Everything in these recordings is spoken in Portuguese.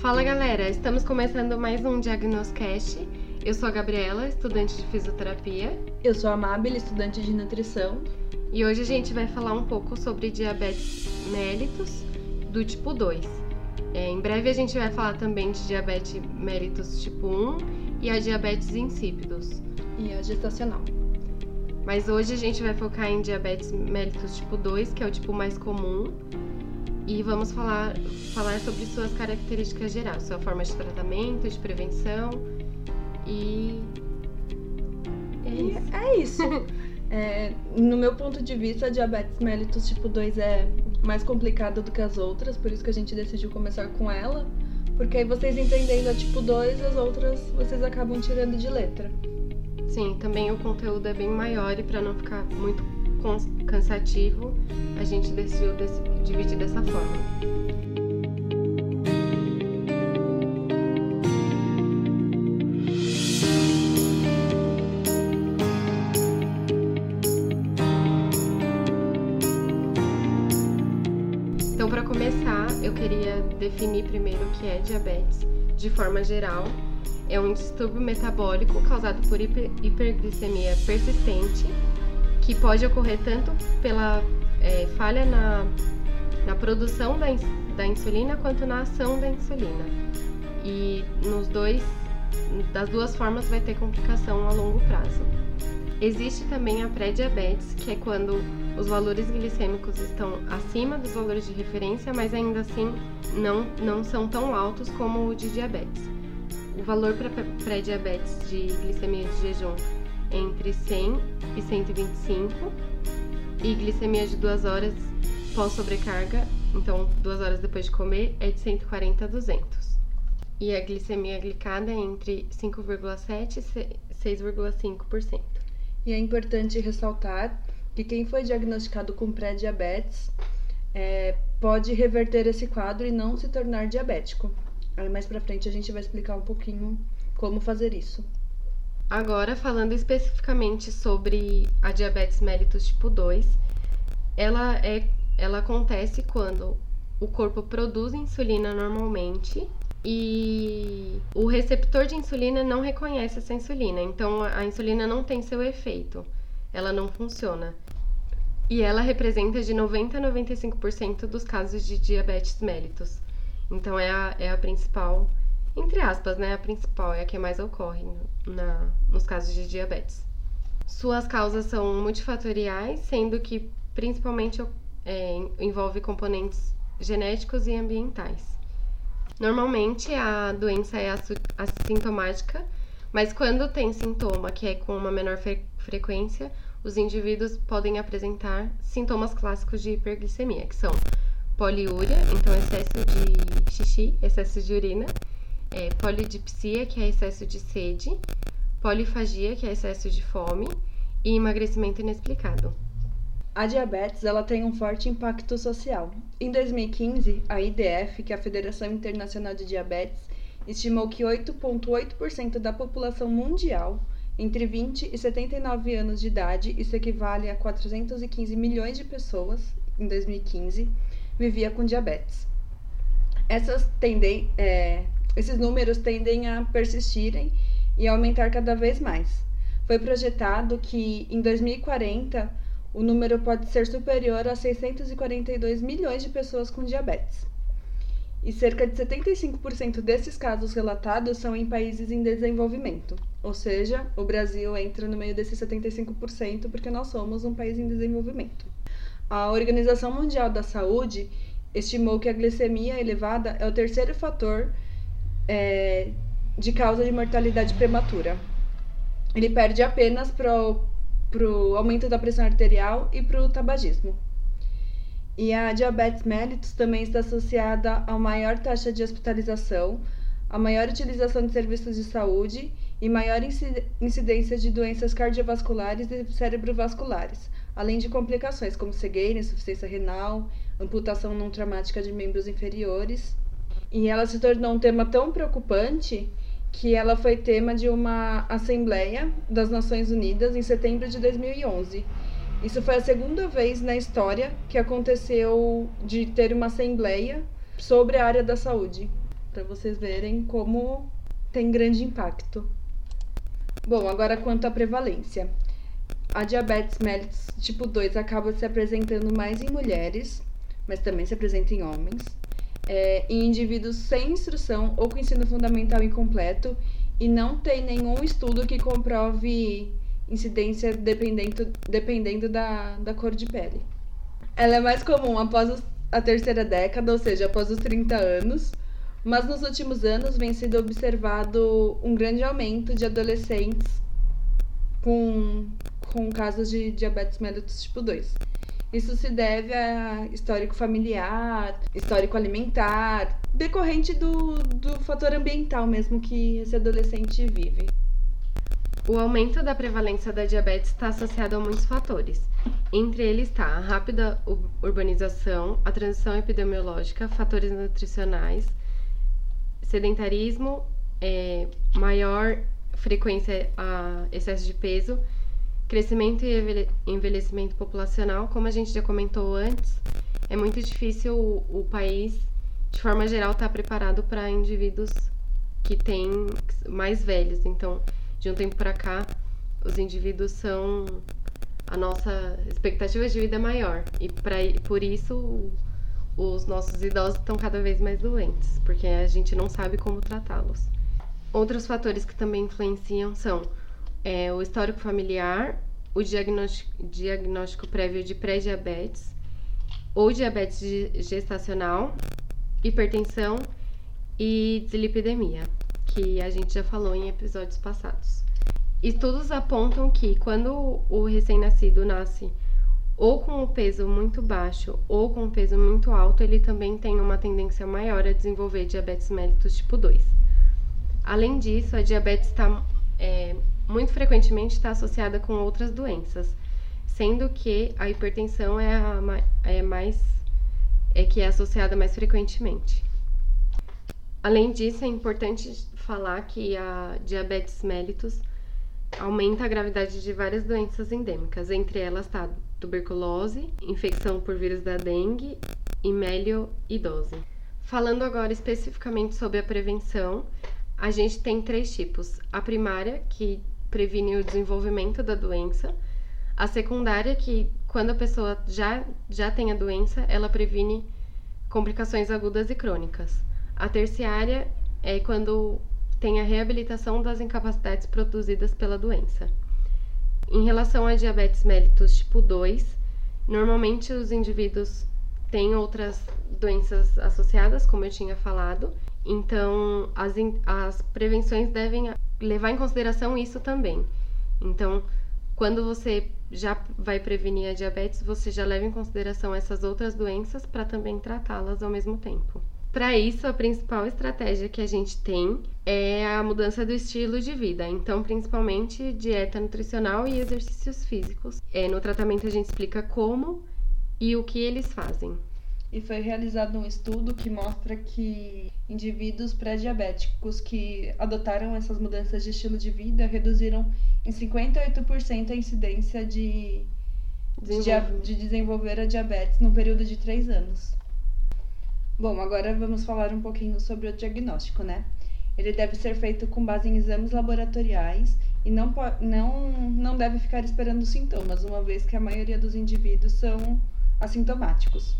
Fala galera, estamos começando mais um Diagnoscast. Eu sou a Gabriela, estudante de fisioterapia, Eu sou a Mabel, estudante de nutrição. e hoje a gente vai falar um pouco sobre diabetes mellitus do tipo 2. É, em breve a gente vai falar também de diabetes mellitus tipo 1 e a diabetes insípidos. e a gestacional. Mas hoje a gente vai focar em diabetes mellitus tipo 2, que é o tipo mais comum, e vamos falar, falar sobre suas características gerais, sua forma de tratamento, de prevenção e. É E isso. é isso. É, no meu ponto de vista, a diabetes mellitus tipo 2 é mais complicada do que as outras, por isso que a gente decidiu começar com ela. Porque aí vocês entendendo a tipo 2, as outras vocês acabam tirando de letra. Sim, também o conteúdo é bem maior e para não ficar muito cansativo, a gente decidiu dividir dessa forma. Começar, eu queria definir primeiro o que é diabetes. De forma geral, é um distúrbio metabólico causado por hiper- hiperglicemia persistente, que pode ocorrer tanto pela é, falha na, na produção da, da insulina quanto na ação da insulina. E nos dois, das duas formas vai ter complicação a longo prazo. Existe também a pré-diabetes, que é quando os valores glicêmicos estão acima dos valores de referência, mas ainda assim não, não são tão altos como o de diabetes. O valor para pré-diabetes de glicemia de jejum é entre 100 e 125 e glicemia de 2 horas pós-sobrecarga, então 2 horas depois de comer, é de 140 a 200. E a glicemia glicada é entre 5,7 e 6,5%. E é importante ressaltar que quem foi diagnosticado com pré-diabetes é, pode reverter esse quadro e não se tornar diabético. Aí mais pra frente a gente vai explicar um pouquinho como fazer isso. Agora, falando especificamente sobre a diabetes mellitus tipo 2, ela, é, ela acontece quando o corpo produz insulina normalmente e o receptor de insulina não reconhece essa insulina, então a insulina não tem seu efeito, ela não funciona. E ela representa de 90 a 95% dos casos de diabetes mellitus. Então é a, é a principal, entre aspas, né? A principal, é a que mais ocorre na, nos casos de diabetes. Suas causas são multifatoriais, sendo que principalmente é, envolve componentes genéticos e ambientais. Normalmente a doença é assintomática, mas quando tem sintoma que é com uma menor fre- frequência, os indivíduos podem apresentar sintomas clássicos de hiperglicemia, que são poliúria, então excesso de xixi, excesso de urina, é, polidipsia, que é excesso de sede, polifagia, que é excesso de fome, e emagrecimento inexplicado. A diabetes ela tem um forte impacto social. Em 2015, a IDF, que é a Federação Internacional de Diabetes, estimou que 8,8% da população mundial entre 20 e 79 anos de idade, isso equivale a 415 milhões de pessoas em 2015, vivia com diabetes. Essas tendem, é, esses números tendem a persistirem e aumentar cada vez mais. Foi projetado que em 2040 o número pode ser superior a 642 milhões de pessoas com diabetes. E cerca de 75% desses casos relatados são em países em desenvolvimento. Ou seja, o Brasil entra no meio desses 75% porque nós somos um país em desenvolvimento. A Organização Mundial da Saúde estimou que a glicemia elevada é o terceiro fator é, de causa de mortalidade prematura. Ele perde apenas para o aumento da pressão arterial e para o tabagismo. E a diabetes mellitus também está associada a maior taxa de hospitalização, a maior utilização de serviços de saúde e maior incidência de doenças cardiovasculares e cerebrovasculares, além de complicações como cegueira, insuficiência renal, amputação não traumática de membros inferiores. E ela se tornou um tema tão preocupante que ela foi tema de uma Assembleia das Nações Unidas em setembro de 2011. Isso foi a segunda vez na história que aconteceu de ter uma Assembleia sobre a área da saúde, para vocês verem como tem grande impacto. Bom, agora quanto à prevalência. A diabetes mellitus tipo 2 acaba se apresentando mais em mulheres, mas também se apresenta em homens é, em indivíduos sem instrução ou com ensino fundamental incompleto e não tem nenhum estudo que comprove incidência dependendo, dependendo da, da cor de pele. Ela é mais comum após a terceira década, ou seja, após os 30 anos, mas nos últimos anos vem sendo observado um grande aumento de adolescentes com, com casos de diabetes mellitus tipo 2. Isso se deve a histórico familiar, histórico alimentar, decorrente do, do fator ambiental mesmo que esse adolescente vive. O aumento da prevalência da diabetes está associado a muitos fatores. Entre eles está a rápida urbanização, a transição epidemiológica, fatores nutricionais, sedentarismo, é, maior frequência a excesso de peso Crescimento e envelhecimento populacional, como a gente já comentou antes, é muito difícil o, o país, de forma geral, estar tá preparado para indivíduos que têm mais velhos. Então, de um tempo para cá, os indivíduos são a nossa expectativa de vida é maior e por isso os nossos idosos estão cada vez mais doentes, porque a gente não sabe como tratá-los. Outros fatores que também influenciam são é, o histórico familiar, o diagnóstico, diagnóstico prévio de pré-diabetes ou diabetes gestacional, hipertensão e dislipidemia, que a gente já falou em episódios passados. Estudos apontam que quando o recém-nascido nasce ou com o peso muito baixo ou com o peso muito alto, ele também tem uma tendência maior a desenvolver diabetes mellitus tipo 2. Além disso, a diabetes está é, muito frequentemente está associada com outras doenças, sendo que a hipertensão é a é mais é que é associada mais frequentemente. Além disso, é importante falar que a diabetes mellitus aumenta a gravidade de várias doenças endêmicas, entre elas está tuberculose, infecção por vírus da dengue e melioidose. Falando agora especificamente sobre a prevenção, a gente tem três tipos: a primária, que previne o desenvolvimento da doença. A secundária, que quando a pessoa já, já tem a doença, ela previne complicações agudas e crônicas. A terciária é quando tem a reabilitação das incapacidades produzidas pela doença. Em relação à diabetes mellitus tipo 2, normalmente os indivíduos têm outras doenças associadas, como eu tinha falado, então as, as prevenções devem levar em consideração isso também. Então, quando você já vai prevenir a diabetes, você já leva em consideração essas outras doenças para também tratá-las ao mesmo tempo. Para isso, a principal estratégia que a gente tem é a mudança do estilo de vida, então, principalmente dieta nutricional e exercícios físicos. É, no tratamento, a gente explica como e o que eles fazem e foi realizado um estudo que mostra que indivíduos pré-diabéticos que adotaram essas mudanças de estilo de vida reduziram em 58% a incidência de, de, de desenvolver a diabetes no período de 3 anos. Bom, agora vamos falar um pouquinho sobre o diagnóstico, né? Ele deve ser feito com base em exames laboratoriais e não, não, não deve ficar esperando sintomas, uma vez que a maioria dos indivíduos são assintomáticos.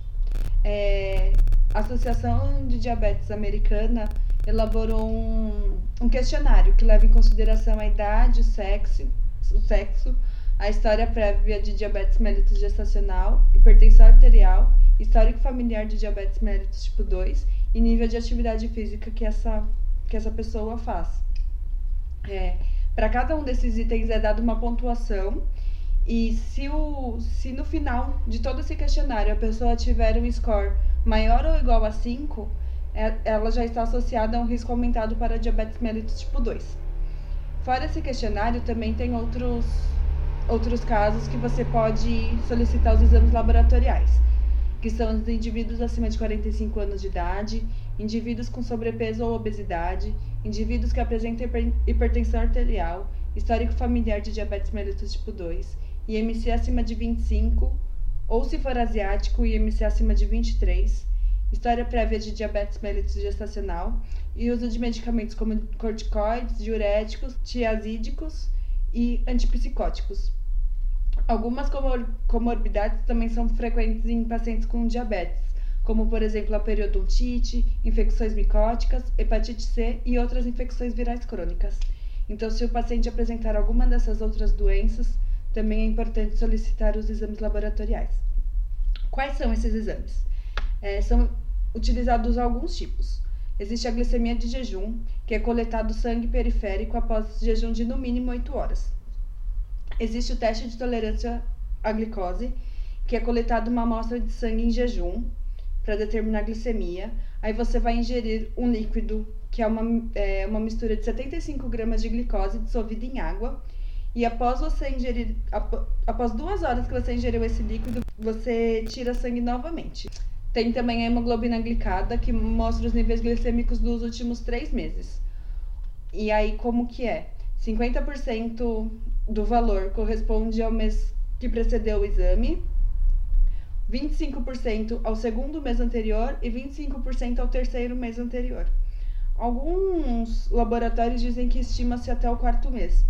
É, a Associação de Diabetes Americana elaborou um, um questionário que leva em consideração a idade, o sexo, o sexo, a história prévia de diabetes mellitus gestacional, hipertensão arterial, histórico familiar de diabetes mellitus tipo 2 e nível de atividade física que essa, que essa pessoa faz. É, Para cada um desses itens é dada uma pontuação e se, o, se no final de todo esse questionário a pessoa tiver um score maior ou igual a 5, é, ela já está associada a um risco aumentado para diabetes mellitus tipo 2. Fora esse questionário, também tem outros, outros casos que você pode solicitar os exames laboratoriais, que são os indivíduos acima de 45 anos de idade, indivíduos com sobrepeso ou obesidade, indivíduos que apresentam hipertensão arterial, histórico familiar de diabetes mellitus tipo 2, IMC acima de 25, ou se for asiático, IMC acima de 23, história prévia de diabetes mellitus gestacional e uso de medicamentos como corticoides, diuréticos, tiazídicos e antipsicóticos. Algumas comor comorbidades também são frequentes em pacientes com diabetes, como por exemplo a periodontite, infecções micóticas, hepatite C e outras infecções virais crônicas. Então, se o paciente apresentar alguma dessas outras doenças, também é importante solicitar os exames laboratoriais. Quais são esses exames? É, são utilizados alguns tipos. Existe a glicemia de jejum, que é coletado sangue periférico após jejum de no mínimo 8 horas. Existe o teste de tolerância à glicose, que é coletado uma amostra de sangue em jejum para determinar a glicemia. Aí você vai ingerir um líquido, que é uma, é uma mistura de 75 gramas de glicose dissolvida em água. E após você ingerir, após duas horas que você ingeriu esse líquido, você tira sangue novamente. Tem também a hemoglobina glicada, que mostra os níveis glicêmicos dos últimos três meses. E aí, como que é? 50% do valor corresponde ao mês que precedeu o exame, 25% ao segundo mês anterior e 25% ao terceiro mês anterior. Alguns laboratórios dizem que estima-se até o quarto mês,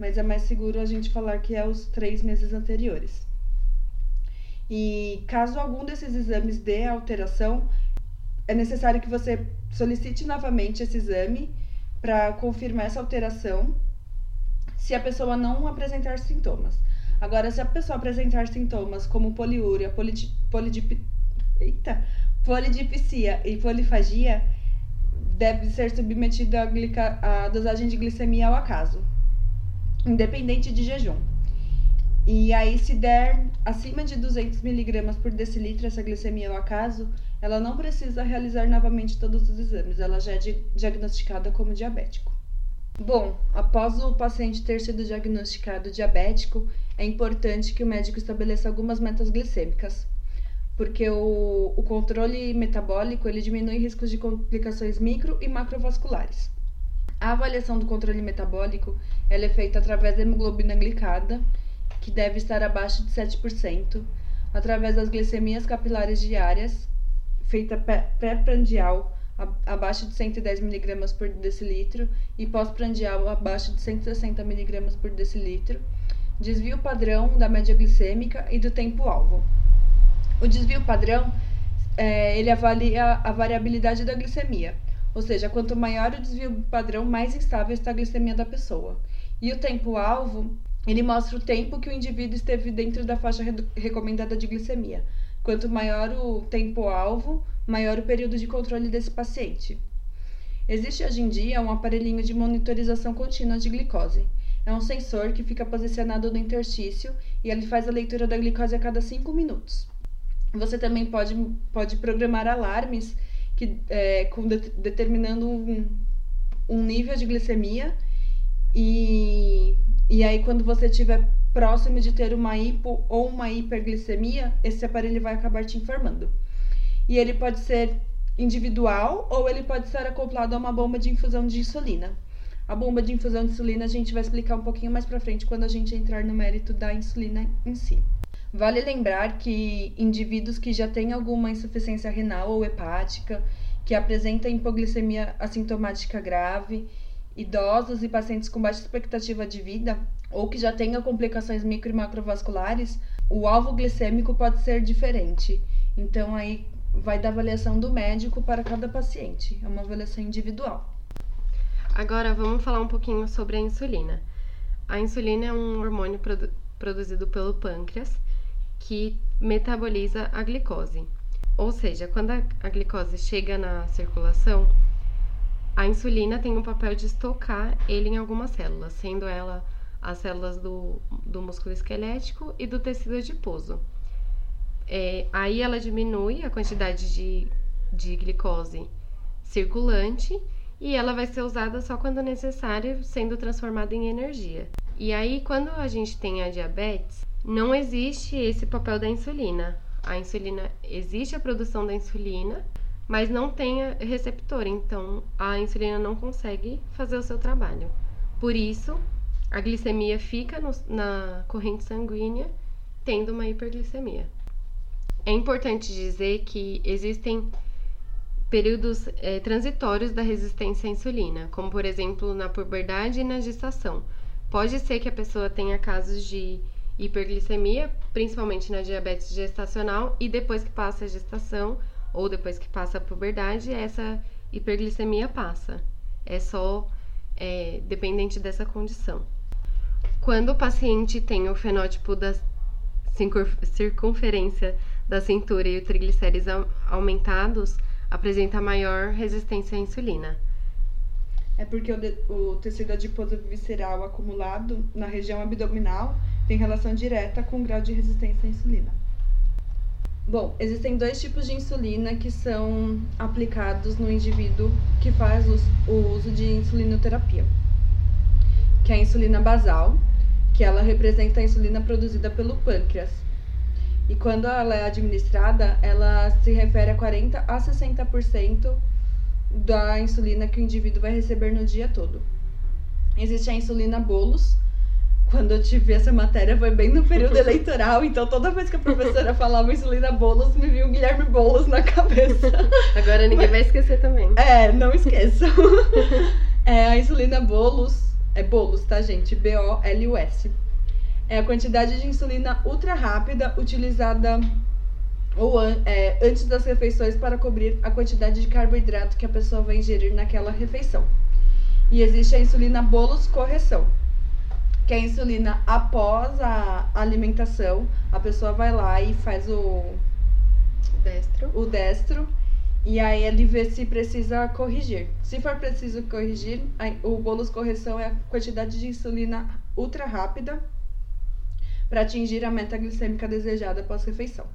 mas é mais seguro a gente falar que é os três meses anteriores. E caso algum desses exames dê alteração, é necessário que você solicite novamente esse exame para confirmar essa alteração se a pessoa não apresentar sintomas. Agora, se a pessoa apresentar sintomas como poliúria, polidip, eita, polidipsia e polifagia, deve ser submetida à dosagem de glicemia ao acaso, independente de jejum. E aí, se der acima de 200 miligramas por decilitro essa glicemia ao acaso, ela não precisa realizar novamente todos os exames, ela já é diagnosticada como diabético. Bom, após o paciente ter sido diagnosticado diabético, é importante que o médico estabeleça algumas metas glicêmicas, porque o, o controle metabólico ele diminui riscos de complicações micro e macrovasculares. A avaliação do controle metabólico ela é feita através da hemoglobina glicada que deve estar abaixo de 7%, através das glicemias capilares diárias, feita pré-prandial abaixo de 110 mg por decilitro e pós-prandial abaixo de 160 mg por decilitro, desvio padrão da média glicêmica e do tempo-alvo. O desvio padrão é, ele avalia a variabilidade da glicemia, ou seja, quanto maior o desvio padrão, mais instável está a glicemia da pessoa. E o tempo-alvo ele mostra o tempo que o indivíduo esteve dentro da faixa recomendada de glicemia. Quanto maior o tempo-alvo, maior o período de controle desse paciente. Existe hoje em dia um aparelhinho de monitorização contínua de glicose. É um sensor que fica posicionado no interstício e ele faz a leitura da glicose a cada 5 minutos. Você também pode, pode programar alarmes que, é, com de, determinando um, um nível de glicemia e e aí, quando você estiver próximo de ter uma hipo ou uma hiperglicemia, esse aparelho vai acabar te informando. E ele pode ser individual ou ele pode ser acoplado a uma bomba de infusão de insulina. A bomba de infusão de insulina a gente vai explicar um pouquinho mais para frente quando a gente entrar no mérito da insulina em si. Vale lembrar que indivíduos que já têm alguma insuficiência renal ou hepática, que apresentam hipoglicemia assintomática grave idosos e pacientes com baixa expectativa de vida ou que já tenham complicações micro e macrovasculares, o alvo glicêmico pode ser diferente. Então aí vai da avaliação do médico para cada paciente, é uma avaliação individual. Agora vamos falar um pouquinho sobre a insulina. A insulina é um hormônio produ produzido pelo pâncreas que metaboliza a glicose. Ou seja, quando a, a glicose chega na circulação, a insulina tem um papel de estocar ele em algumas células, sendo ela as células do, do músculo esquelético e do tecido adiposo. É, aí ela diminui a quantidade de, de glicose circulante e ela vai ser usada só quando necessário, sendo transformada em energia. E aí, quando a gente tem a diabetes, não existe esse papel da insulina. a insulina existe a produção da insulina, mas não tem receptor, então a insulina não consegue fazer o seu trabalho. Por isso, a glicemia fica no, na corrente sanguínea, tendo uma hiperglicemia. É importante dizer que existem períodos é, transitórios da resistência à insulina, como por exemplo na puberdade e na gestação. Pode ser que a pessoa tenha casos de hiperglicemia, principalmente na diabetes gestacional, e depois que passa a gestação ou depois que passa a puberdade, essa hiperglicemia passa. É só é, dependente dessa condição. Quando o paciente tem o fenótipo da circunferência da cintura e o triglicérides aumentados, apresenta maior resistência à insulina. É porque o, o tecido adiposo visceral acumulado na região abdominal tem relação direta com o grau de resistência à insulina. Bom, existem dois tipos de insulina que são aplicados no indivíduo que faz o uso de insulinoterapia, que é a insulina basal, que ela representa a insulina produzida pelo pâncreas. E quando ela é administrada, ela se refere a 40 a 60% da insulina que o indivíduo vai receber no dia todo. Existe a insulina bolos, quando eu tive essa matéria foi bem no período eleitoral, então toda vez que a professora falava insulina bolos, me viu Guilherme Bolos na cabeça. Agora ninguém Mas, vai esquecer também. É, não esqueçam. é, a insulina bolos, é bolos, tá, gente? B-O-L-U-S. É a quantidade de insulina ultra rápida utilizada ou é, antes das refeições para cobrir a quantidade de carboidrato que a pessoa vai ingerir naquela refeição. E existe a insulina bolos correção que é a insulina após a alimentação. A pessoa vai lá e faz o destro. O destro. E aí ele vê se precisa corrigir. Se for preciso corrigir, o bônus correção é a quantidade de insulina ultra rápida para atingir a meta glicêmica desejada após refeição.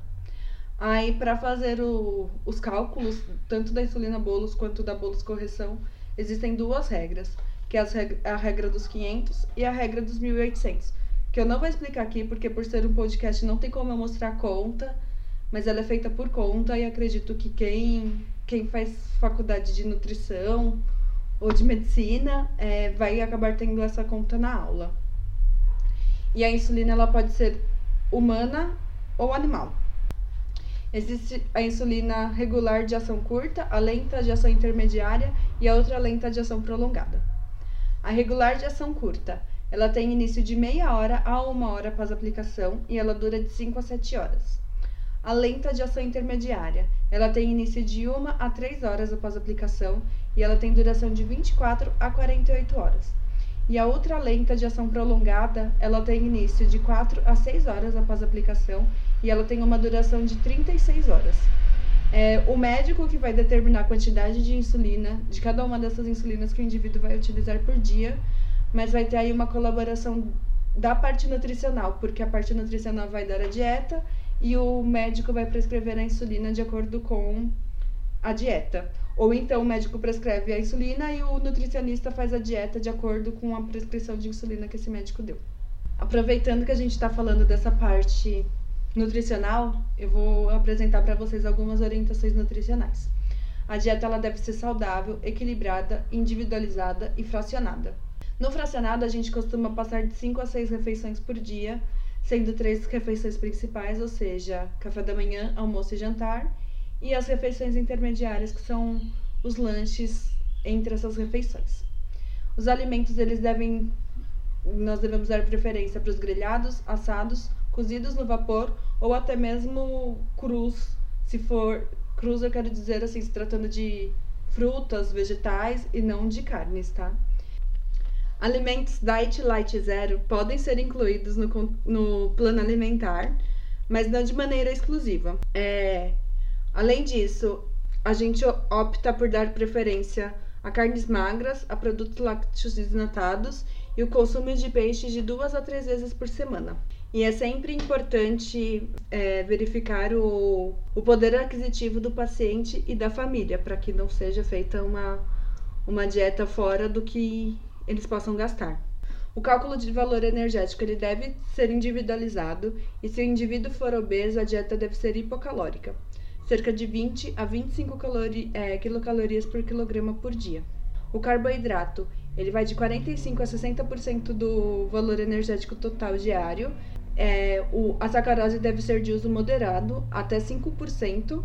Aí, para fazer o, os cálculos, tanto da insulina bolos quanto da bolos correção, existem duas regras que é a regra dos 500 e a regra dos 1800, que eu não vou explicar aqui porque por ser um podcast não tem como eu mostrar a conta, mas ela é feita por conta e acredito que quem, quem faz faculdade de nutrição ou de medicina é, vai acabar tendo essa conta na aula. E a insulina ela pode ser humana ou animal. Existe a insulina regular de ação curta, a lenta de ação intermediária e a outra lenta de ação prolongada. A regular de ação curta. Ela tem início de meia hora a uma hora após a aplicação e ela dura de 5 a 7 horas. A lenta de ação intermediária. Ela tem início de 1 a 3 horas após a aplicação e ela tem duração de 24 a 48 horas. E a ultra lenta de ação prolongada, ela tem início de 4 a 6 horas após a aplicação e ela tem uma duração de 36 horas. É o médico que vai determinar a quantidade de insulina, de cada uma dessas insulinas que o indivíduo vai utilizar por dia, mas vai ter aí uma colaboração da parte nutricional, porque a parte nutricional vai dar a dieta e o médico vai prescrever a insulina de acordo com a dieta. Ou então o médico prescreve a insulina e o nutricionista faz a dieta de acordo com a prescrição de insulina que esse médico deu. Aproveitando que a gente está falando dessa parte nutricional, eu vou apresentar para vocês algumas orientações nutricionais. A dieta ela deve ser saudável, equilibrada, individualizada e fracionada. No fracionado, a gente costuma passar de 5 a 6 refeições por dia, sendo três refeições principais, ou seja, café da manhã, almoço e jantar, e as refeições intermediárias, que são os lanches entre essas refeições. Os alimentos eles devem nós devemos dar preferência para os grelhados, assados, cozidos no vapor ou até mesmo crus, se for crus eu quero dizer assim, se tratando de frutas, vegetais e não de carnes, tá? Alimentos Diet Light Zero podem ser incluídos no, no plano alimentar, mas não de maneira exclusiva. É, além disso, a gente opta por dar preferência a carnes magras, a produtos lácteos desnatados e o consumo de peixe de duas a três vezes por semana. E é sempre importante é, verificar o, o poder aquisitivo do paciente e da família, para que não seja feita uma, uma dieta fora do que eles possam gastar. O cálculo de valor energético ele deve ser individualizado e se o indivíduo for obeso, a dieta deve ser hipocalórica, cerca de 20 a 25 calori é, quilocalorias por quilograma por dia. O carboidrato ele vai de 45 a 60% do valor energético total diário. É, o, a sacarose deve ser de uso moderado, até 5%.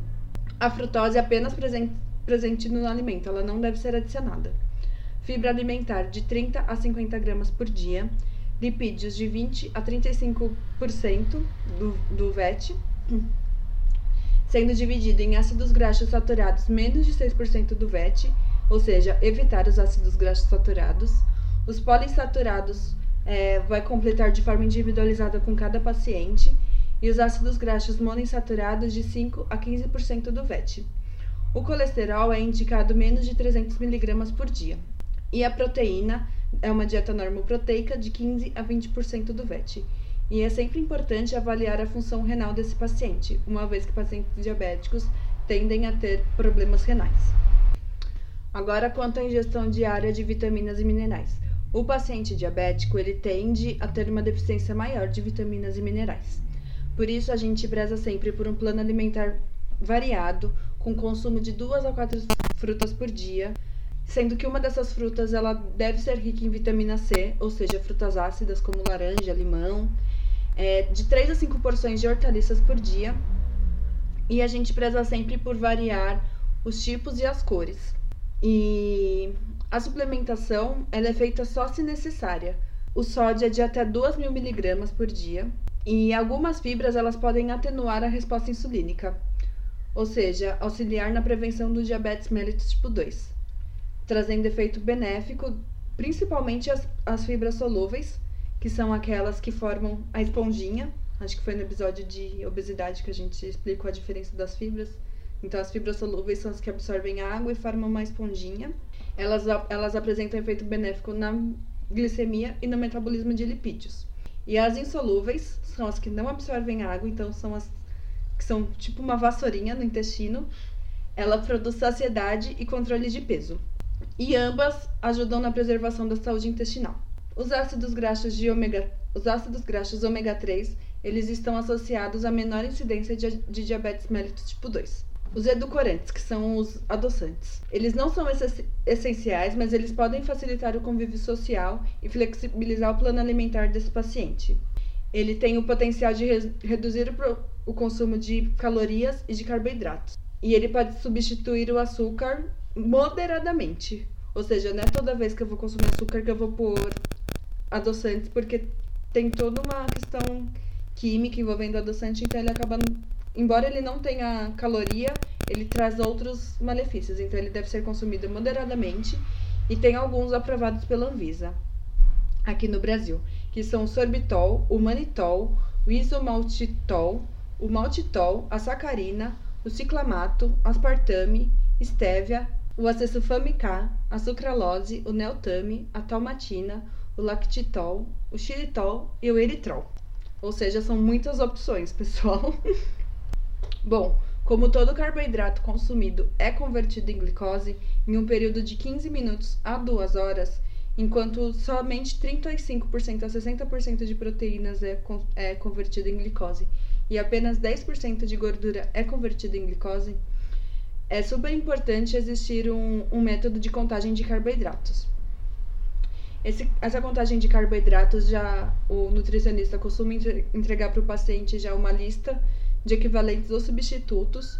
A frutose apenas presente, presente no alimento, ela não deve ser adicionada fibra alimentar de 30 a 50 gramas por dia, lipídios de 20 a 35% do, do VET, sendo dividido em ácidos graxos saturados menos de 6% do VET, ou seja, evitar os ácidos graxos saturados. Os poliinsaturados é, vai completar de forma individualizada com cada paciente e os ácidos graxos monoinsaturados de 5 a 15% do VET. O colesterol é indicado menos de 300 mg por dia. E a proteína é uma dieta normoproteica de 15 a 20% do VET. E é sempre importante avaliar a função renal desse paciente, uma vez que pacientes diabéticos tendem a ter problemas renais. Agora, quanto à ingestão diária de vitaminas e minerais. O paciente diabético ele tende a ter uma deficiência maior de vitaminas e minerais. Por isso, a gente preza sempre por um plano alimentar variado, com consumo de duas a quatro frutas por dia, sendo que uma dessas frutas ela deve ser rica em vitamina C, ou seja, frutas ácidas como laranja, limão, é, de 3 a 5 porções de hortaliças por dia. E a gente preza sempre por variar os tipos e as cores. E a suplementação ela é feita só se necessária. O sódio é de até 2.000 miligramas por dia. E algumas fibras elas podem atenuar a resposta insulínica, ou seja, auxiliar na prevenção do diabetes mellitus tipo 2 trazendo efeito benéfico, principalmente as, as fibras solúveis, que são aquelas que formam a esponjinha. Acho que foi no episódio de obesidade que a gente explicou a diferença das fibras. Então, as fibras solúveis são as que absorvem água e formam uma esponjinha. Elas, elas apresentam efeito benéfico na glicemia e no metabolismo de lipídios. E as insolúveis são as que não absorvem água, então são as que são tipo uma vassourinha no intestino. Ela produz saciedade e controle de peso e ambas ajudam na preservação da saúde intestinal. Os ácidos graxos de ômega, os ácidos graxos ômega 3, eles estão associados a menor incidência de, de diabetes mellitus tipo 2. Os edulcorantes, que são os adoçantes. Eles não são essenciais, mas eles podem facilitar o convívio social e flexibilizar o plano alimentar desse paciente. Ele tem o potencial de re reduzir o, o consumo de calorias e de carboidratos. E ele pode substituir o açúcar moderadamente. Ou seja, não é toda vez que eu vou consumir açúcar que eu vou pôr adoçantes, porque tem toda uma questão química envolvendo adoçante, então ele acaba. Embora ele não tenha caloria, ele traz outros malefícios, então ele deve ser consumido moderadamente e tem alguns aprovados pela Anvisa aqui no Brasil, que são o sorbitol, o manitol, o isomaltitol, o maltitol, a sacarina, o ciclamato, aspartame, estévia, o acessulfame K, a sucralose, o neotame, a talmatina, o lactitol, o xilitol e o eritrol. Ou seja, são muitas opções, pessoal. Bom, como todo carboidrato consumido é convertido em glicose em um período de 15 minutos a 2 horas, enquanto somente 35% a 60% de proteínas é, é convertido em glicose e apenas 10% de gordura é convertido em glicose, é super importante existir um, um método de contagem de carboidratos. Esse, essa contagem de carboidratos já o nutricionista costuma entregar para o paciente já uma lista de equivalentes ou substitutos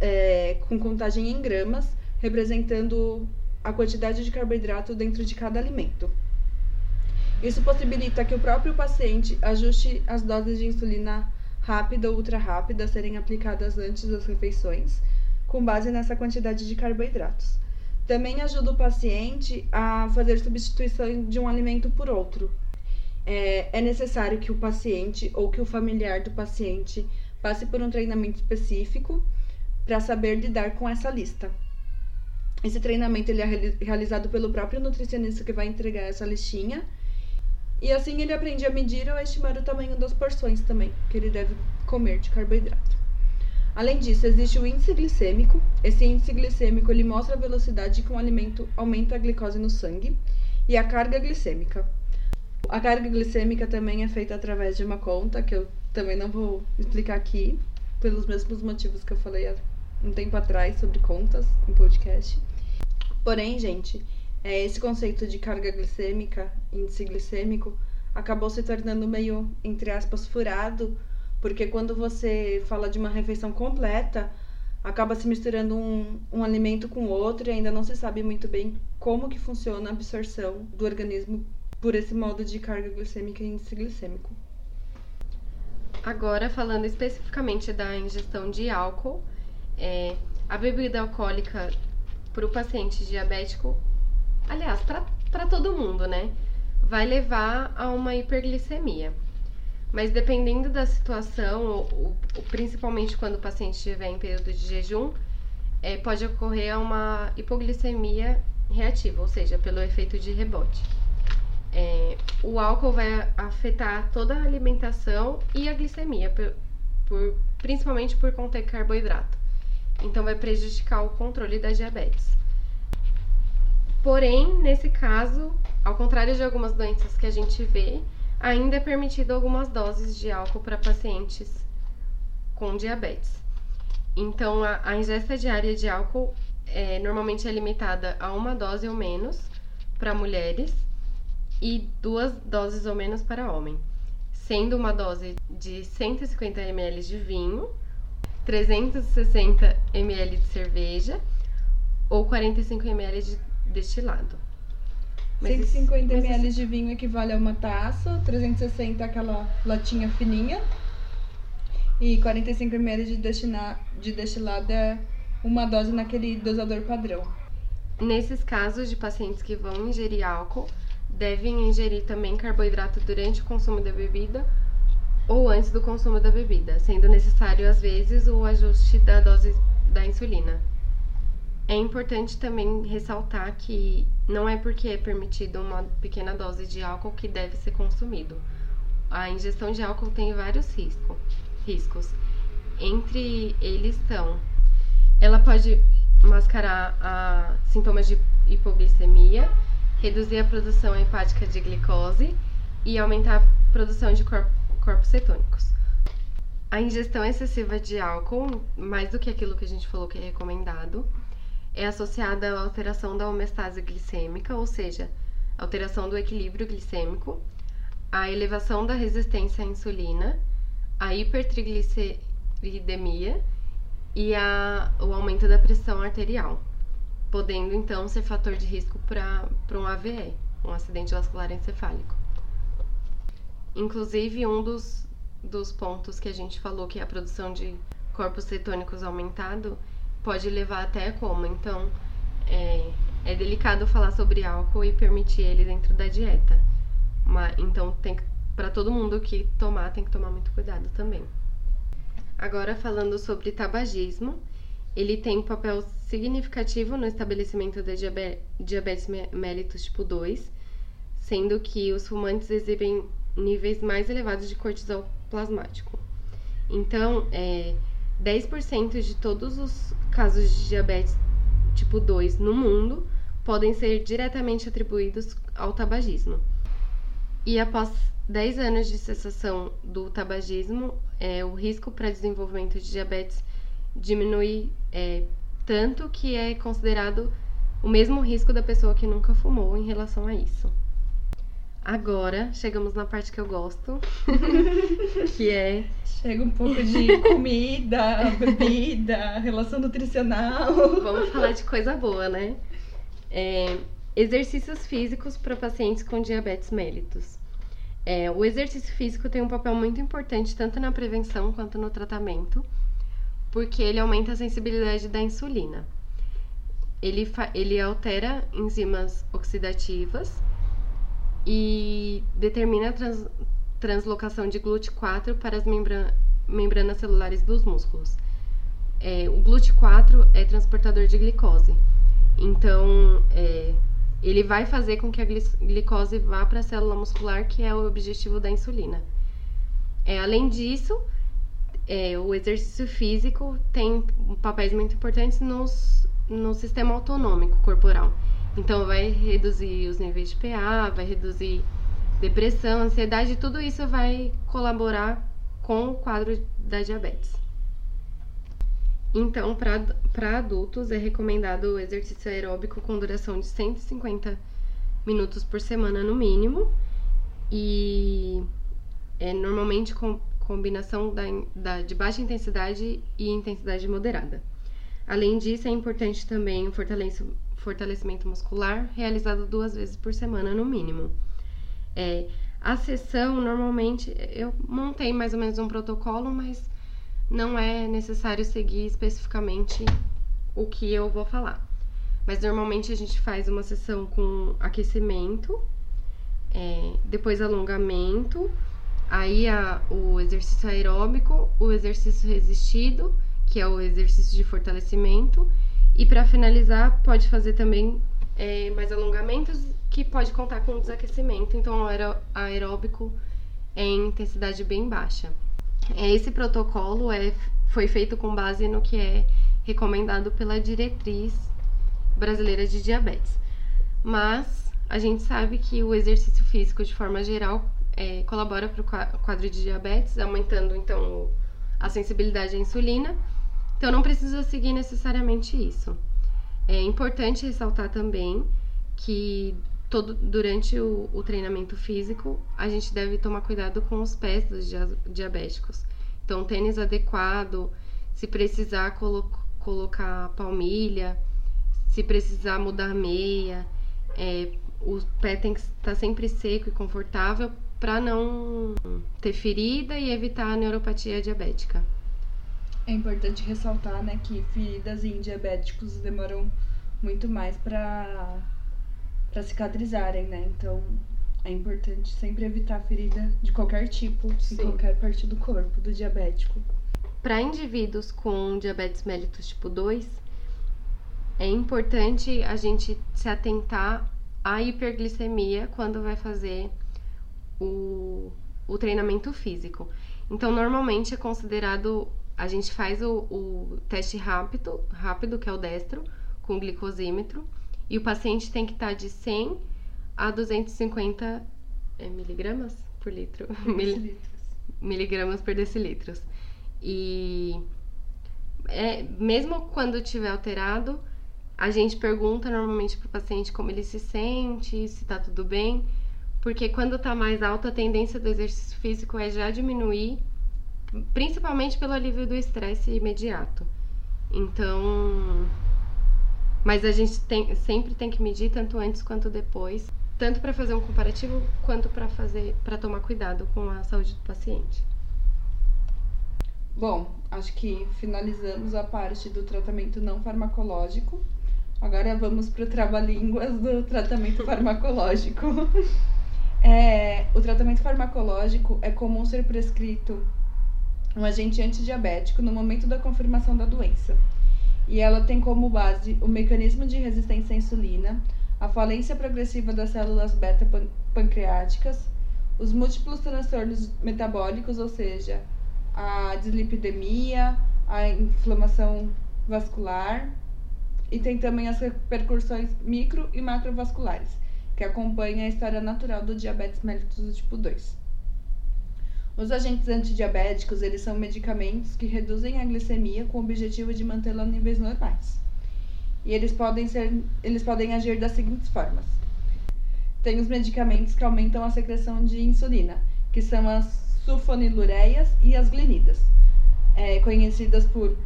é, com contagem em gramas, representando a quantidade de carboidrato dentro de cada alimento. Isso possibilita que o próprio paciente ajuste as doses de insulina rápida ou ultra rápida a serem aplicadas antes das refeições com base nessa quantidade de carboidratos. Também ajuda o paciente a fazer substituição de um alimento por outro. É, é necessário que o paciente ou que o familiar do paciente passe por um treinamento específico para saber lidar com essa lista. Esse treinamento ele é realizado pelo próprio nutricionista que vai entregar essa listinha. E assim ele aprende a medir ou estimar o tamanho das porções também que ele deve comer de carboidrato. Além disso, existe o índice glicêmico. Esse índice glicêmico ele mostra a velocidade que um alimento aumenta a glicose no sangue e a carga glicêmica. a carga glicêmica também é feita através de uma conta, que eu também não vou explicar aqui, pelos mesmos motivos que eu falei há um tempo atrás sobre contas em podcast. Porém, gente, é, esse conceito de carga glicêmica, índice glicêmico, acabou se tornando meio, entre aspas, furado, porque quando você fala de uma refeição completa, acaba se misturando um, um alimento com outro e ainda não se sabe muito bem como que funciona a absorção do organismo por esse modo de carga glicêmica e índice glicêmico. Agora, falando especificamente da ingestão de álcool, é, a bebida alcoólica para o paciente diabético, aliás, para todo mundo, né? Vai levar a uma hiperglicemia. Mas dependendo da situação, ou, ou, principalmente quando o paciente estiver em período de jejum, é, pode ocorrer uma hipoglicemia reativa, ou seja, pelo efeito de rebote. É, o álcool vai afetar toda a alimentação e a glicemia, por, por, principalmente por conter carboidrato. Então, vai prejudicar o controle da diabetes. Porém, nesse caso, ao contrário de algumas doenças que a gente vê, ainda é permitido algumas doses de álcool para pacientes com diabetes. Então, a, a ingesta diária de álcool é, normalmente é limitada a uma dose ou menos para mulheres e duas doses ou menos para homem, sendo uma dose de 150 ml de vinho, 360 ml de cerveja ou 45 ml de destilado. 150 ml de vinho equivale a uma taça, 360 aquela latinha fininha e 45 ml de, de destilado é uma dose naquele dosador padrão. Nesses casos de pacientes que vão ingerir álcool, devem ingerir também carboidrato durante o consumo da bebida ou antes do consumo da bebida, sendo necessário às vezes o ajuste da dose da insulina. É importante também ressaltar que não é porque é permitido uma pequena dose de álcool que deve ser consumido. A ingestão de álcool tem vários risco, riscos. Entre eles estão: ela pode mascarar a, sintomas de hipoglicemia, reduzir a produção hepática de glicose e aumentar a produção de corp corpos cetônicos. A ingestão excessiva de álcool, mais do que aquilo que a gente falou que é recomendado, é associada à alteração da homeostase glicêmica, ou seja, alteração do equilíbrio glicêmico, à elevação da resistência à insulina, à hipertrigliceridemia e a, o aumento da pressão arterial podendo então ser fator de risco para um AVE, um acidente vascular encefálico. Inclusive, um dos, dos pontos que a gente falou, que é a produção de corpos cetônicos aumentado, pode levar até a coma. Então, é, é delicado falar sobre álcool e permitir ele dentro da dieta. Mas, então, tem para todo mundo que tomar, tem que tomar muito cuidado também. Agora, falando sobre tabagismo, ele tem um papel significativo no estabelecimento da diabetes mellitus tipo 2, sendo que os fumantes exibem níveis mais elevados de cortisol plasmático. Então, é, 10% de todos os casos de diabetes tipo 2 no mundo podem ser diretamente atribuídos ao tabagismo. E após 10 anos de cessação do tabagismo, é, o risco para desenvolvimento de diabetes diminui é, tanto que é considerado o mesmo risco da pessoa que nunca fumou em relação a isso. Agora, chegamos na parte que eu gosto, que é... Chega um pouco de comida, bebida, relação nutricional. Vamos falar de coisa boa, né? É, exercícios físicos para pacientes com diabetes mellitus. É, o exercício físico tem um papel muito importante tanto na prevenção quanto no tratamento porque ele aumenta a sensibilidade da insulina. Ele, ele altera enzimas oxidativas e determina a trans translocação de GLUT4 para as membra membranas celulares dos músculos. É, o GLUT4 é transportador de glicose, então é, ele vai fazer com que a glicose vá para a célula muscular, que é o objetivo da insulina. É, além disso, é, o exercício físico tem papéis muito importantes nos, no sistema autonômico corporal. Então, vai reduzir os níveis de PA, vai reduzir depressão, ansiedade, tudo isso vai colaborar com o quadro da diabetes. Então, para adultos, é recomendado o exercício aeróbico com duração de 150 minutos por semana no mínimo. E é normalmente com combinação da, da, de baixa intensidade e intensidade moderada. Além disso, é importante também o fortalecimento muscular, realizado duas vezes por semana no mínimo. É, a sessão, normalmente, eu montei mais ou menos um protocolo, mas não é necessário seguir especificamente o que eu vou falar. Mas normalmente a gente faz uma sessão com aquecimento, é, depois alongamento, aí a, o exercício aeróbico, o exercício resistido, que é o exercício de fortalecimento, e para finalizar pode fazer também é, mais alongamentos, que pode contar com desaquecimento. Então o aeróbico é em intensidade bem baixa. Esse protocolo é, foi feito com base no que é recomendado pela diretriz brasileira de diabetes. Mas a gente sabe que o exercício físico, de forma geral, é, colabora para o quadro de diabetes, aumentando então a sensibilidade à insulina. Então não precisa seguir necessariamente isso. É importante ressaltar também que todo, durante o, o, treinamento físico, a gente deve tomar cuidado com os pés dos diabéticos. Então, tênis adequado, se precisar colo colocar palmilha, se precisar mudar meia, é, o pé tem que estar sempre seco e confortável para não ter ferida e evitar a neuropatia diabética. É importante ressaltar, né, que feridas em diabéticos demoram muito mais para para cicatrizarem, né? Então é importante sempre evitar ferida de qualquer tipo, Sim. em qualquer parte do corpo do diabético. Para indivíduos com diabetes mellitus tipo 2, é importante a gente se atentar à hiperglicemia quando vai fazer o, o treinamento físico. Então, normalmente é considerado, a gente faz o, o teste rápido, rápido, que é o destro, com glicosímetro, e o paciente tem que estar de 100 a 250 é, miligramas por litro. Mil, miligramas por decilitros. E é, mesmo quando tiver alterado, a gente pergunta normalmente para o paciente como ele se sente, se está tudo bem, porque quando está mais alto, a tendência do exercício físico é já diminuir, principalmente pelo alívio do estresse imediato. Então, mas a gente tem, sempre tem que medir tanto antes quanto depois, tanto para fazer um comparativo quanto para fazer para tomar cuidado com a saúde do paciente. Bom, acho que finalizamos a parte do tratamento não farmacológico. Agora vamos para o trava-línguas do tratamento farmacológico. é, o tratamento farmacológico é comum ser prescrito um agente antidiabético no momento da confirmação da doença. E ela tem como base o mecanismo de resistência à insulina, a falência progressiva das células beta-pancreáticas, os múltiplos transtornos metabólicos, ou seja, a dislipidemia, a inflamação vascular e tem também as repercussões micro e macrovasculares, que acompanham a história natural do diabetes mellitus tipo 2. Os agentes antidiabéticos, eles são medicamentos que reduzem a glicemia com o objetivo de mantê-la a níveis normais. E eles podem ser, eles podem agir das seguintes formas. Tem os medicamentos que aumentam a secreção de insulina, que são as sulfonilureias e as glinidas, é, conhecidas por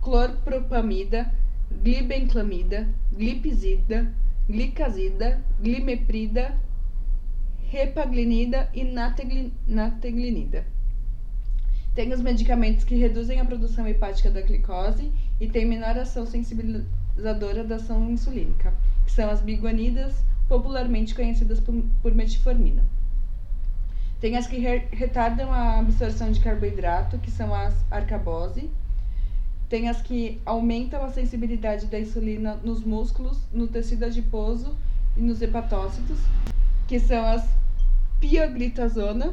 clorpropamida, glibenclamida, glipizida, glicazida, glimeprida repaglinida e nateglinida. Tem os medicamentos que reduzem a produção hepática da glicose e têm menor ação sensibilizadora da ação insulínica, que são as biguanidas, popularmente conhecidas por, metformina. Tem as que re retardam a absorção de carboidrato, que são as arcabose. Tem as que aumentam a sensibilidade da insulina nos músculos, no tecido adiposo e nos hepatócitos, que são as pioglitazona,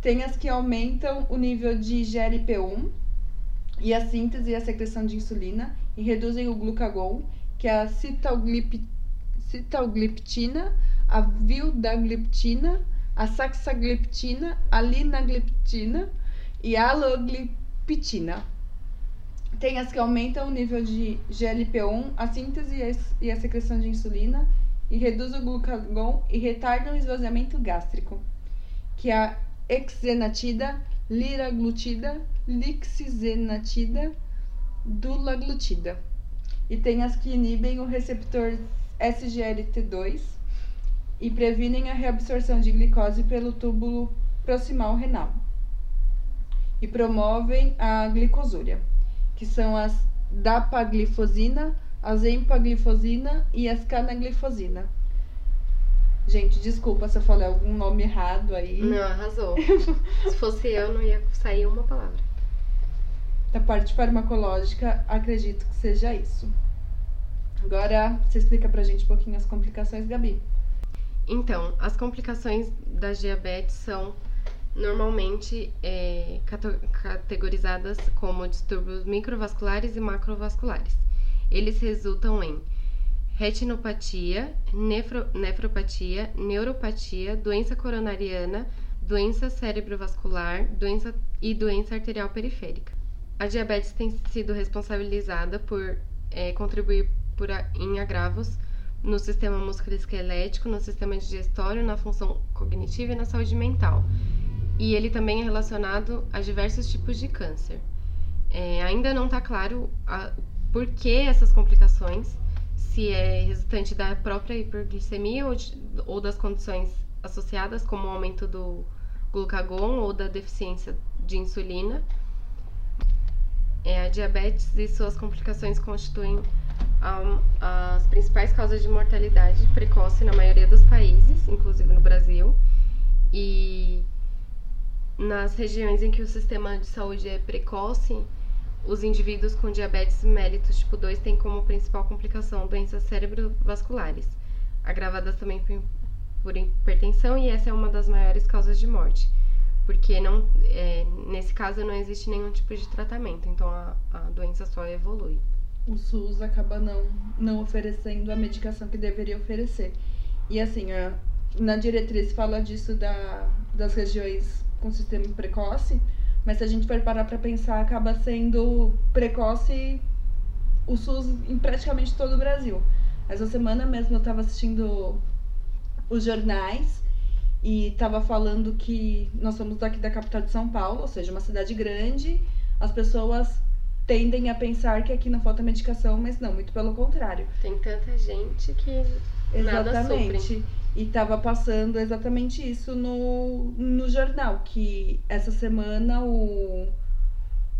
tem as que aumentam o nível de GLP-1 e a síntese e a secreção de insulina e reduzem o glucagon, que é a citalglip, citalgliptina, a vildagliptina, a saxagliptina, a linagliptina e a alogliptina. Tem as que aumentam o nível de GLP-1, a síntese e a secreção de insulina, e reduz o glucagon e retardam o esvaziamento gástrico, que é a exenatida, liraglutida, lixisenatida, dulaglutida. E tem as que inibem o receptor SGLT2 e previnem a reabsorção de glicose pelo túbulo proximal renal. E promovem a glicosúria, que são as dapaglifosina, as empaglifosina e as canaglifosina. Gente, desculpa se eu falei algum nome errado aí. Não, arrasou. se fosse eu, não ia sair uma palavra. Da parte farmacológica, acredito que seja isso. Agora, você explica pra gente um pouquinho as complicações, Gabi. Então, as complicações da diabetes são normalmente é, categorizadas como distúrbios microvasculares e macrovasculares. Eles resultam em retinopatia, nefro, nefropatia, neuropatia, doença coronariana, doença cerebrovascular doença e doença arterial periférica. A diabetes tem sido responsabilizada por é, contribuir por, em agravos no sistema musculoesquelético, no sistema digestório, na função cognitiva e na saúde mental. E ele também é relacionado a diversos tipos de câncer. É, ainda não está claro a, por que essas complicações, se é resultante da própria hiperglicemia ou, de, ou das condições associadas, como o aumento do glucagon ou da deficiência de insulina. É, a diabetes e suas complicações constituem as principais causas de mortalidade precoce na maioria dos países, inclusive no Brasil. E nas regiões em que o sistema de saúde é precoce, os indivíduos com diabetes mellitus tipo 2 têm como principal complicação doenças cerebrovasculares, agravadas também por hipertensão, e essa é uma das maiores causas de morte, porque não, é, nesse caso não existe nenhum tipo de tratamento, então a, a doença só evolui o SUS acaba não, não oferecendo a medicação que deveria oferecer. E assim, a, na diretriz fala disso da, das regiões com sistema precoce, mas se a gente for parar para pensar, acaba sendo precoce o SUS em praticamente todo o Brasil. Essa semana mesmo eu estava assistindo os jornais e estava falando que nós somos daqui da capital de São Paulo, ou seja, uma cidade grande, as pessoas tendem a pensar que aqui não falta medicação, mas não, muito pelo contrário. Tem tanta gente que Exatamente. E estava passando exatamente isso no, no jornal, que essa semana o,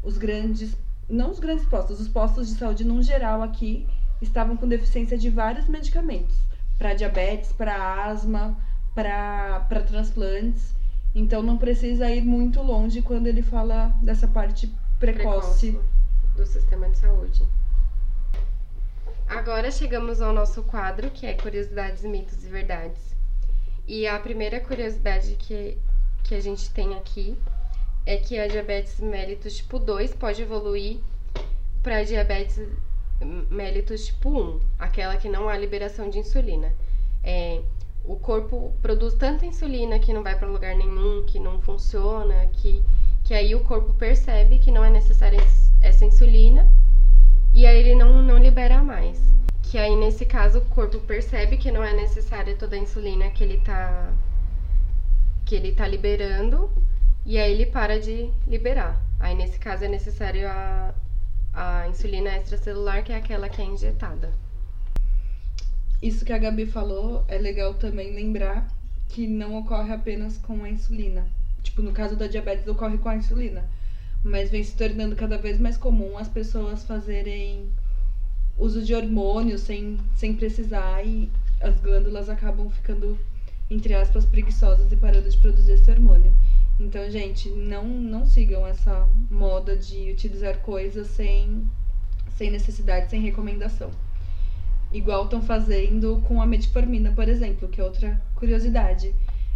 os grandes, não os grandes postos, os postos de saúde no geral aqui estavam com deficiência de vários medicamentos, para diabetes, para asma, para transplantes. Então não precisa ir muito longe quando ele fala dessa parte precoce. precoce do sistema de saúde. Agora chegamos ao nosso quadro, que é Curiosidades, Mitos e Verdades. E a primeira curiosidade que, que a gente tem aqui é que a diabetes mellitus tipo 2 pode evoluir para diabetes mellitus tipo 1, aquela que não há liberação de insulina. É, o corpo produz tanta insulina que não vai para lugar nenhum, que não funciona, que, que aí o corpo percebe que não é necessário essa insulina e aí ele não, não libera mais. Que aí nesse caso o corpo percebe que não é necessária toda a insulina que ele tá que ele tá liberando e aí ele para de liberar. Aí nesse caso é necessário a, a insulina extracelular, que é aquela que é injetada. Isso que a Gabi falou é legal também lembrar que não ocorre apenas com a insulina. Tipo, no caso da diabetes ocorre com a insulina mas vem se tornando cada vez mais comum as pessoas fazerem uso de hormônios sem, sem precisar e as glândulas acabam ficando, entre aspas, preguiçosas e parando de produzir esse hormônio. Então, gente, não, não sigam essa moda de utilizar coisas sem, sem necessidade, sem recomendação. Igual estão fazendo com a metformina, por exemplo, que é outra curiosidade.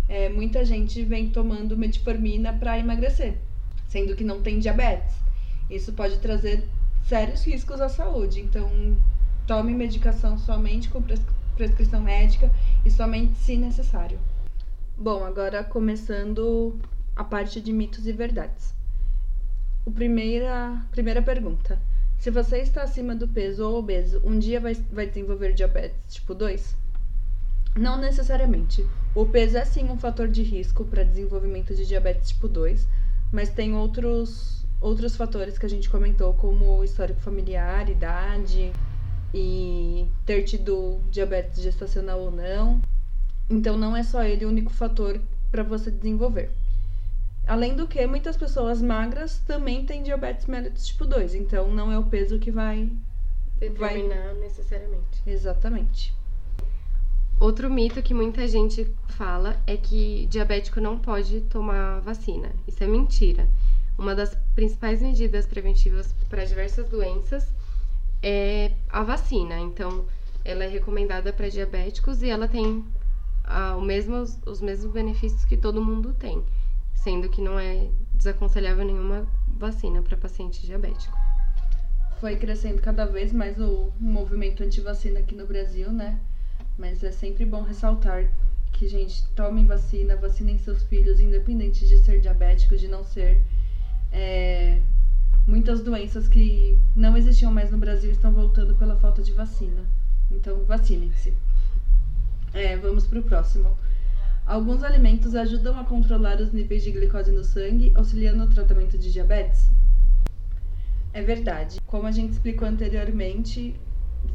É, muita gente vem tomando metformina para emagrecer sendo que não tem diabetes. Isso pode trazer sérios riscos à saúde. Então, tome medicação somente com prescrição médica e somente se necessário. Bom, agora começando a parte de mitos e verdades. O primeira, primeira pergunta. Se você está acima do peso ou obeso, um dia vai, vai desenvolver diabetes tipo 2? Não necessariamente. O peso é sim um fator de risco para desenvolvimento de diabetes tipo 2, mas tem outros, outros fatores que a gente comentou, como histórico familiar, idade e ter tido diabetes gestacional ou não. Então não é só ele o único fator para você desenvolver. Além do que, muitas pessoas magras também têm diabetes mellitus tipo 2, então não é o peso que vai determinar vai... necessariamente. Exatamente. Outro mito que muita gente fala é que diabético não pode tomar vacina. Isso é mentira. Uma das principais medidas preventivas para diversas doenças é a vacina. Então, ela é recomendada para diabéticos e ela tem ah, mesmo, os mesmos benefícios que todo mundo tem sendo que não é desaconselhável nenhuma vacina para paciente diabético. Foi crescendo cada vez mais o movimento anti-vacina aqui no Brasil, né? Mas é sempre bom ressaltar que, gente, tomem vacina, vacinem seus filhos, independente de ser diabético, de não ser. É, muitas doenças que não existiam mais no Brasil estão voltando pela falta de vacina. Então, vacinem-se. É, vamos para o próximo. Alguns alimentos ajudam a controlar os níveis de glicose no sangue, auxiliando no tratamento de diabetes? É verdade. Como a gente explicou anteriormente,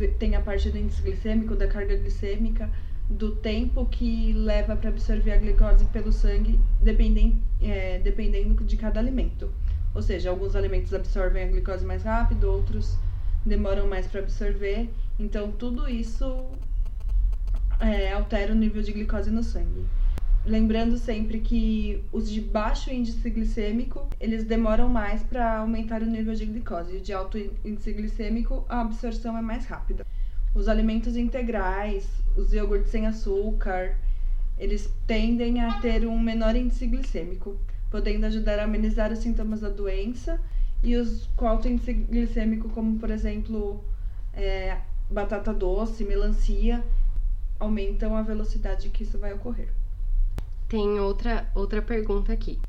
tem a parte do índice glicêmico, da carga glicêmica, do tempo que leva para absorver a glicose pelo sangue, dependendo, é, dependendo de cada alimento. Ou seja, alguns alimentos absorvem a glicose mais rápido, outros demoram mais para absorver. Então, tudo isso é, altera o nível de glicose no sangue. Lembrando sempre que os de baixo índice glicêmico, eles demoram mais para aumentar o nível de glicose. E de alto índice glicêmico, a absorção é mais rápida. Os alimentos integrais, os iogurtes sem açúcar, eles tendem a ter um menor índice glicêmico, podendo ajudar a amenizar os sintomas da doença. E os com alto índice glicêmico, como por exemplo é, batata doce, melancia, aumentam a velocidade que isso vai ocorrer. Tem outra, outra pergunta aqui.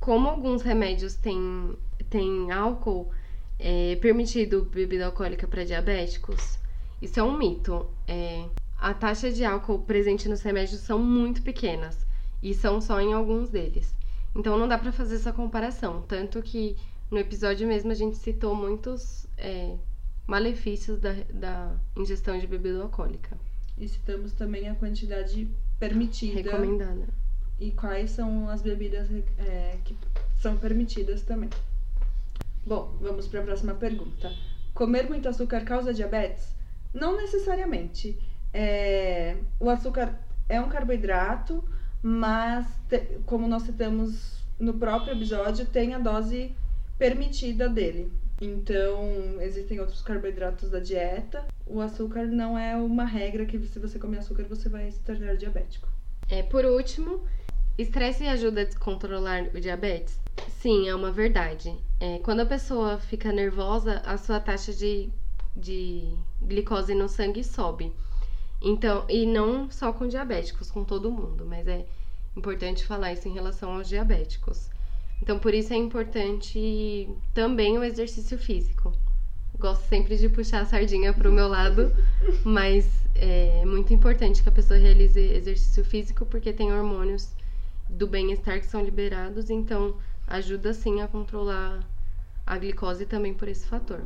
Como alguns remédios têm, têm álcool é, permitido bebida alcoólica para diabéticos? Isso é um mito. É, a taxa de álcool presente nos remédios são muito pequenas e são só em alguns deles. Então não dá para fazer essa comparação. Tanto que no episódio mesmo a gente citou muitos é, malefícios da, da ingestão de bebida alcoólica. E citamos também a quantidade permitida. Recomendada. E quais são as bebidas é, que são permitidas também. Bom, vamos para a próxima pergunta. Comer muito açúcar causa diabetes? Não necessariamente. É, o açúcar é um carboidrato, mas, te, como nós citamos no próprio episódio, tem a dose permitida dele. Então, existem outros carboidratos da dieta. O açúcar não é uma regra que se você comer açúcar você vai se tornar diabético. É, por último, estresse ajuda a descontrolar o diabetes? Sim, é uma verdade. É, quando a pessoa fica nervosa, a sua taxa de, de glicose no sangue sobe. Então, e não só com diabéticos, com todo mundo, mas é importante falar isso em relação aos diabéticos. Então, por isso é importante também o exercício físico. Gosto sempre de puxar a sardinha para o meu lado, mas é muito importante que a pessoa realize exercício físico porque tem hormônios do bem-estar que são liberados, então ajuda sim a controlar a glicose também por esse fator.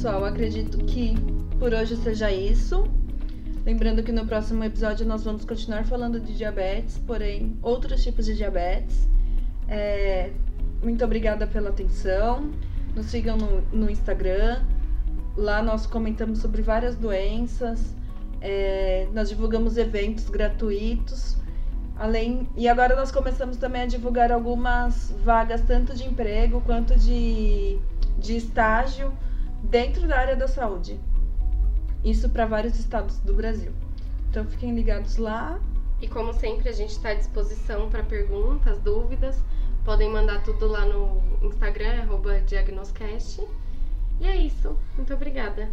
Pessoal, acredito que por hoje seja isso. Lembrando que no próximo episódio nós vamos continuar falando de diabetes, porém outros tipos de diabetes. É, muito obrigada pela atenção. Nos sigam no, no Instagram. Lá nós comentamos sobre várias doenças. É, nós divulgamos eventos gratuitos. Além, e agora nós começamos também a divulgar algumas vagas, tanto de emprego quanto de, de estágio dentro da área da saúde. Isso para vários estados do Brasil. Então fiquem ligados lá. E como sempre, a gente está à disposição para perguntas, dúvidas. Podem mandar tudo lá no Instagram, Diagnoscast. E é isso. Muito obrigada.